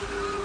was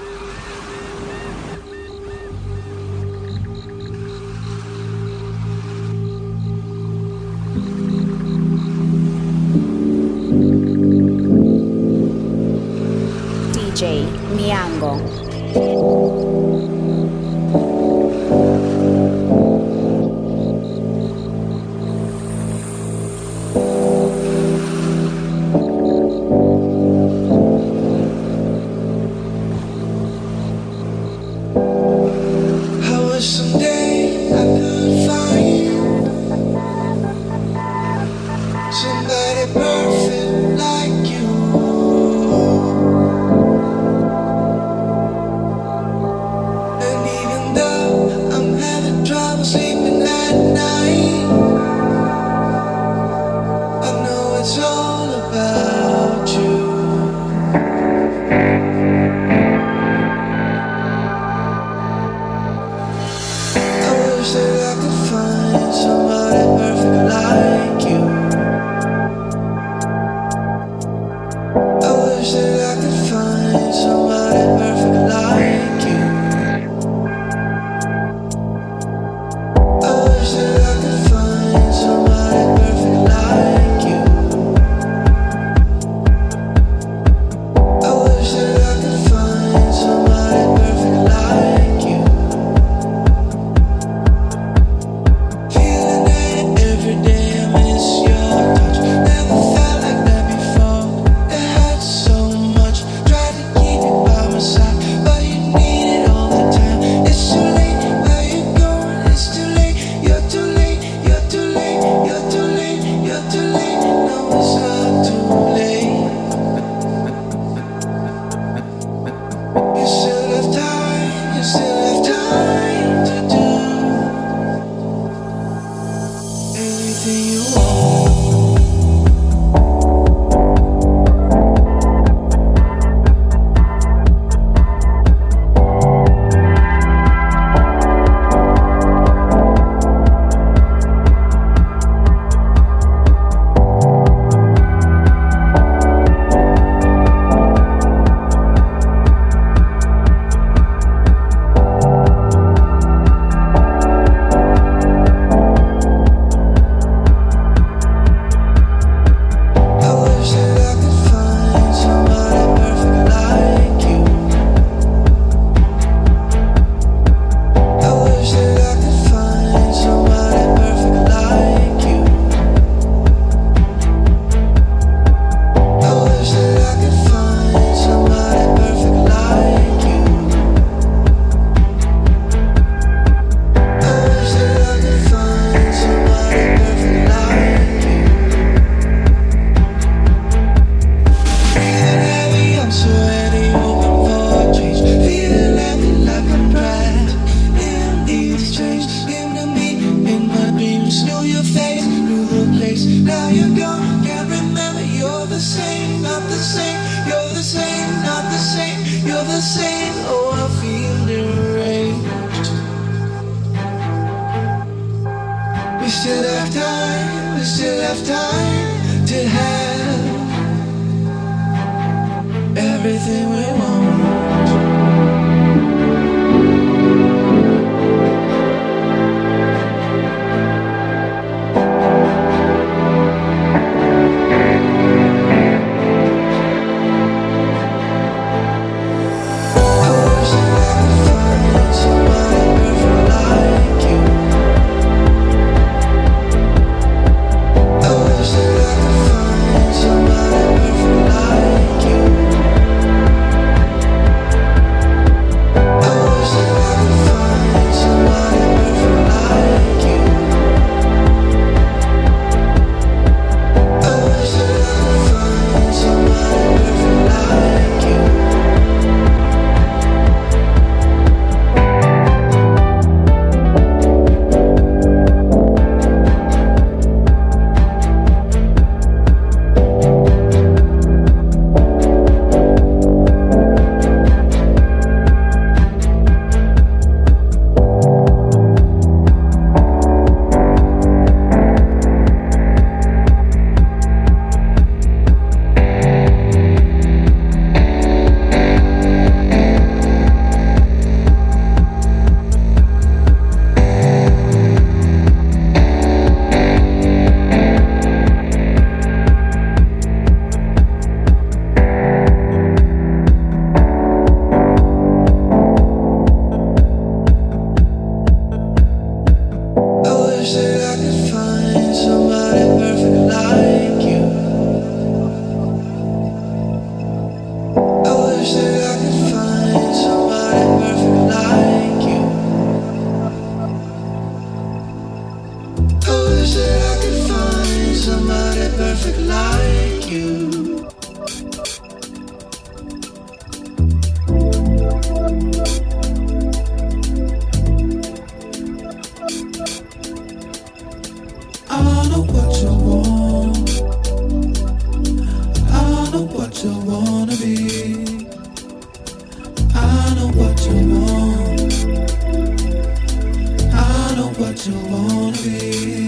don't you wanna be?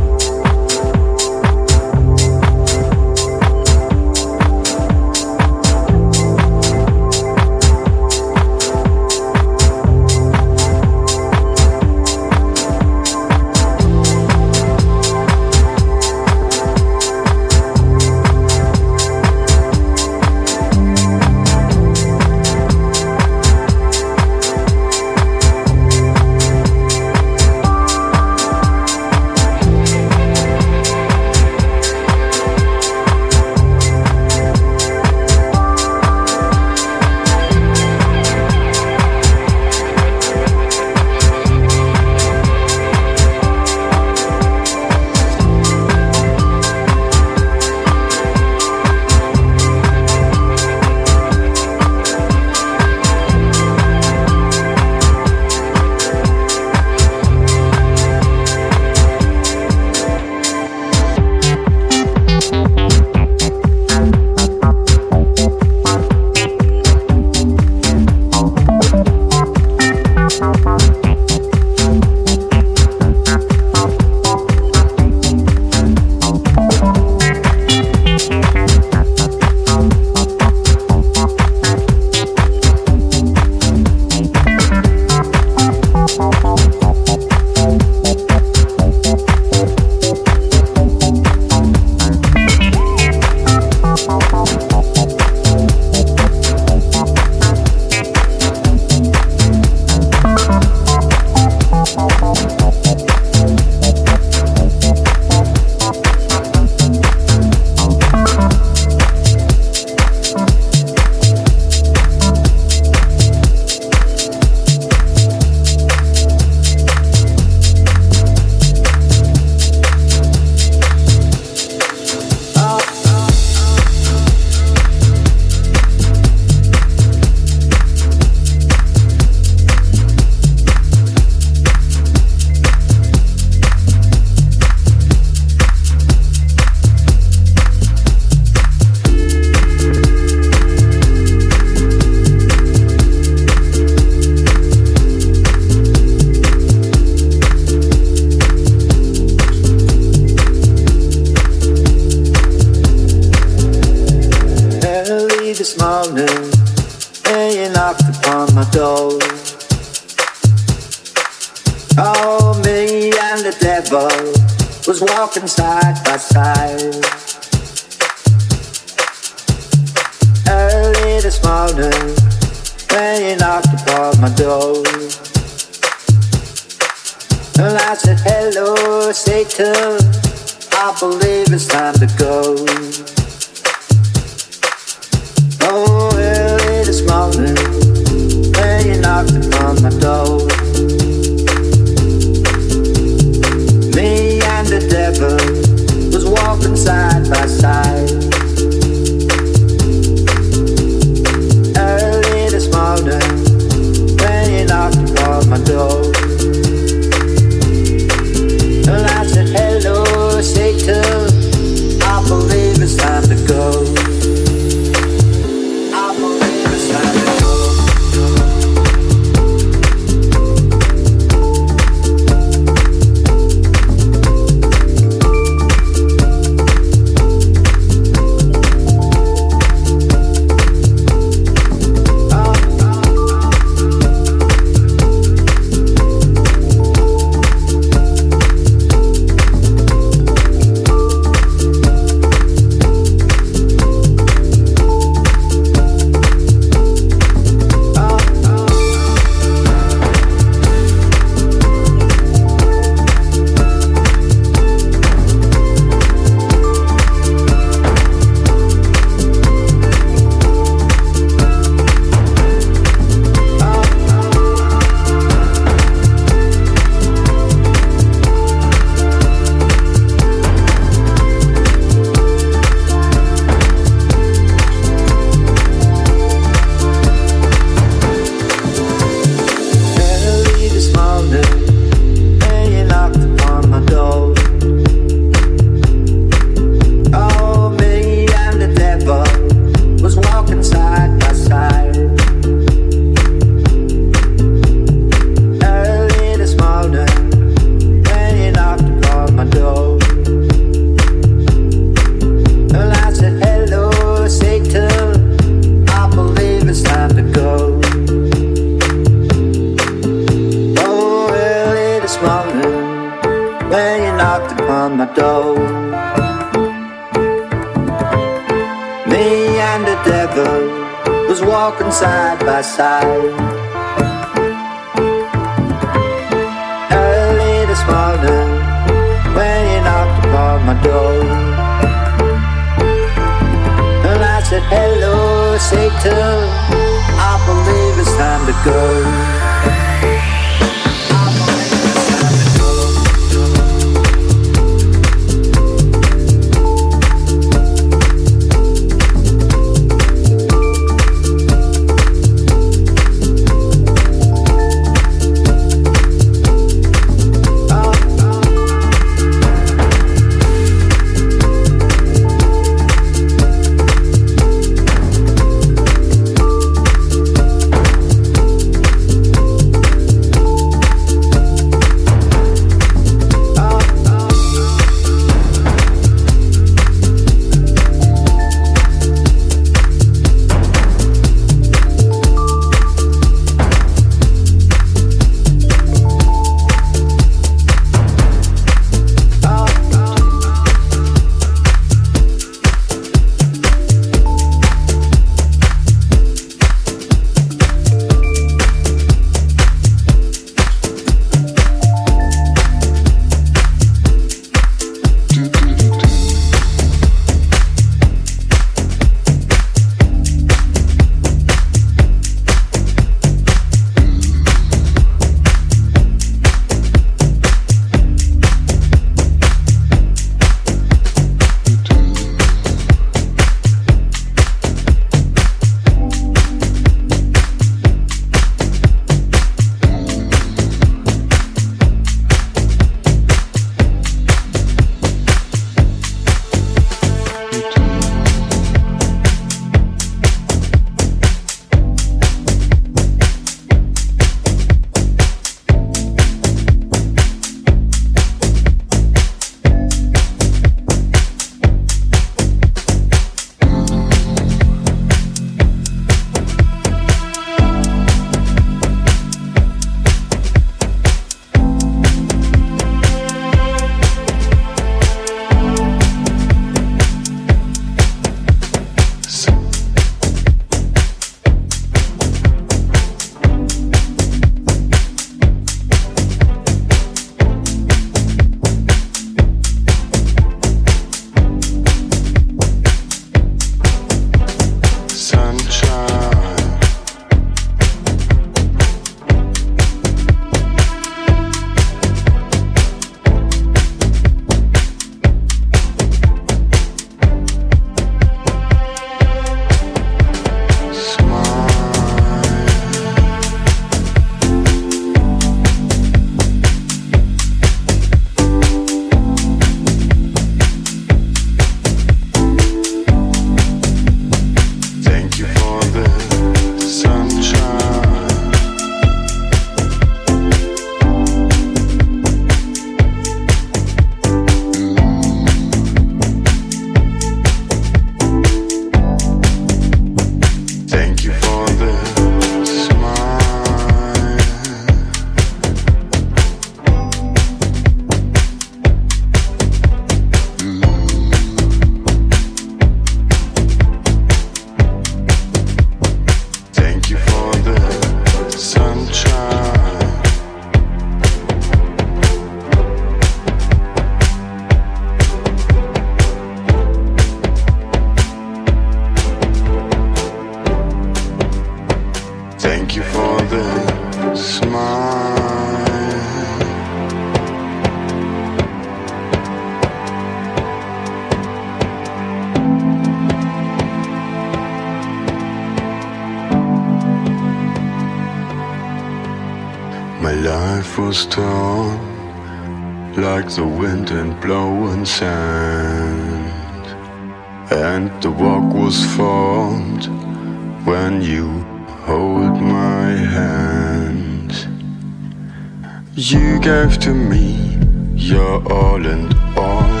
you gave to me. your all and all.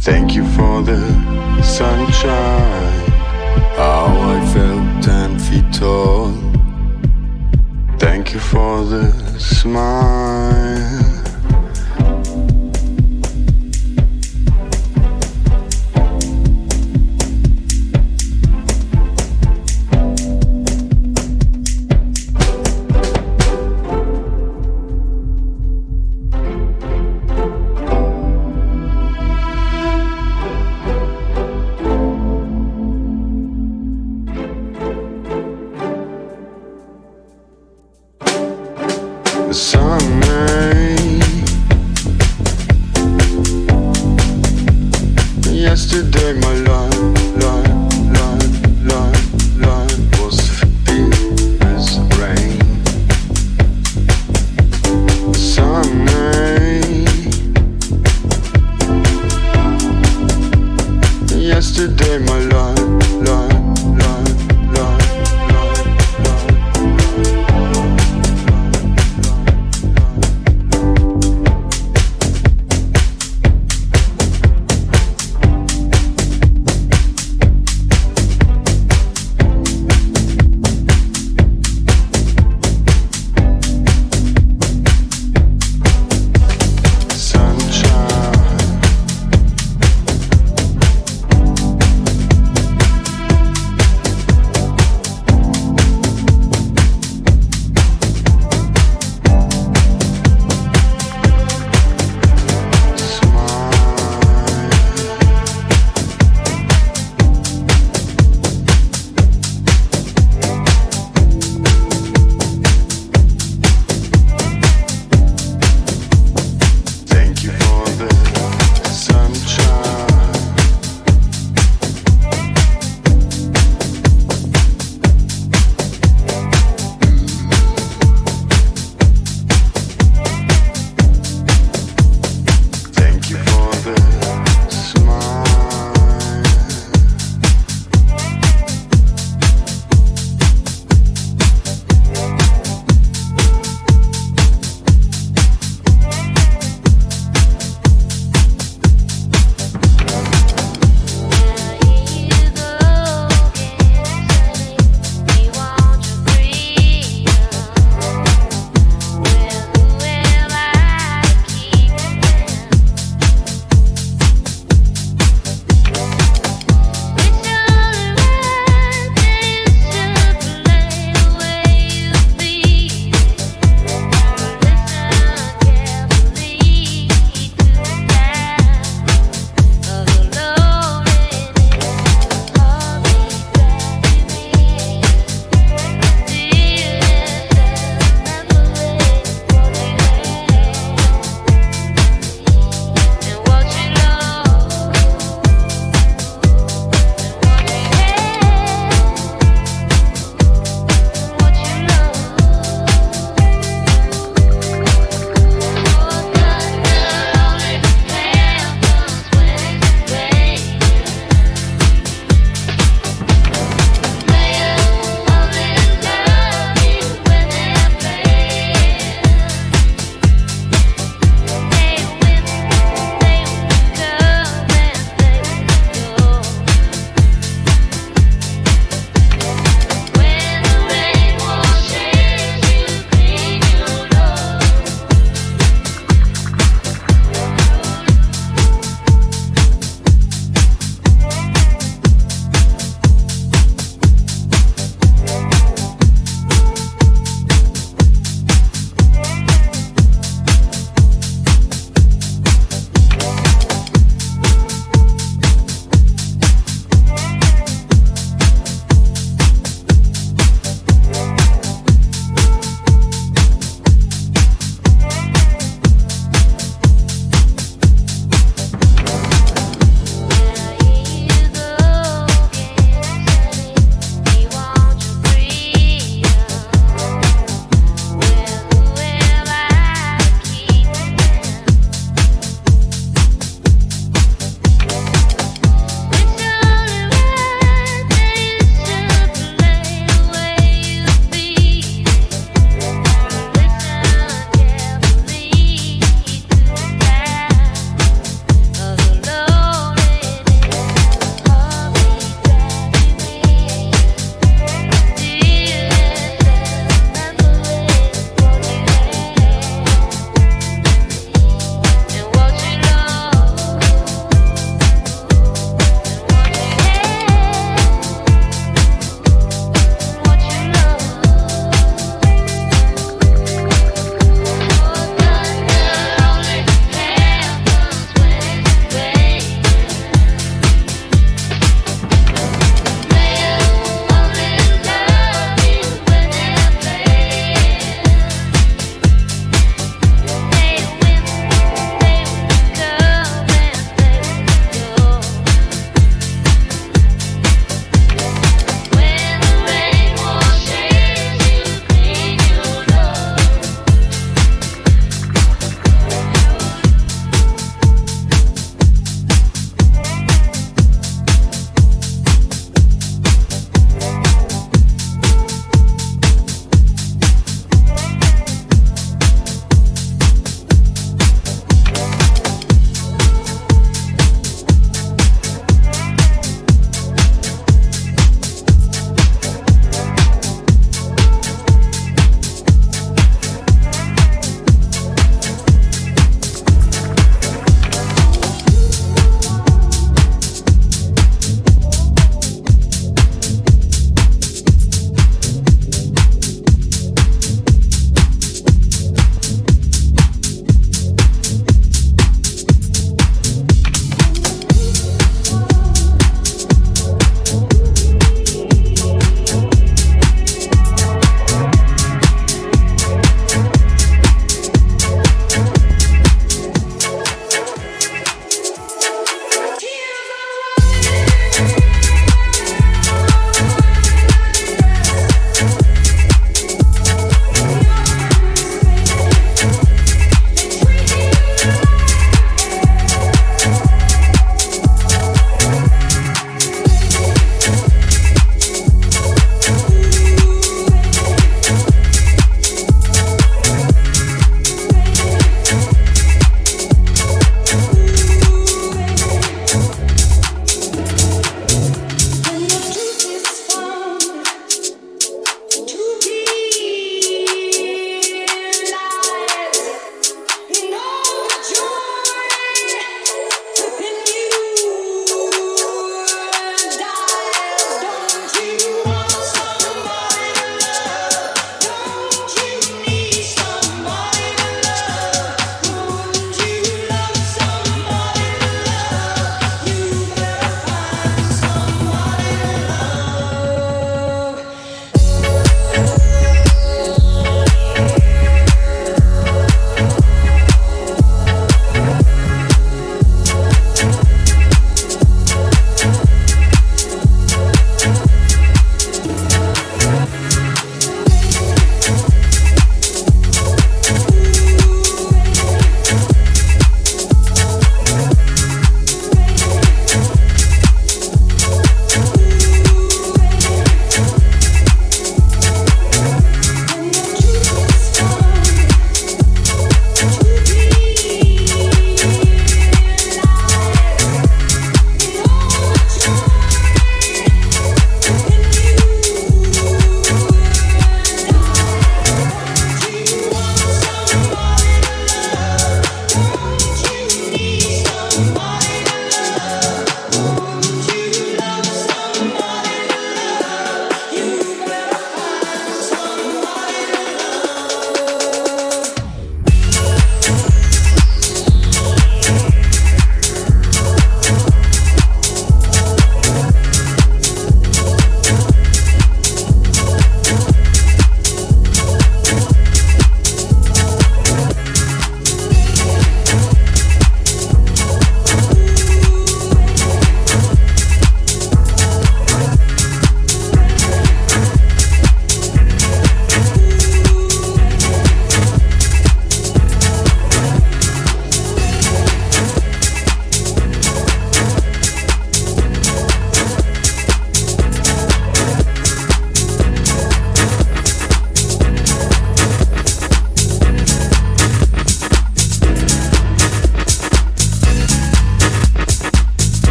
Thank you for the sunshine. How I felt ten feet tall. Thank you for the smile.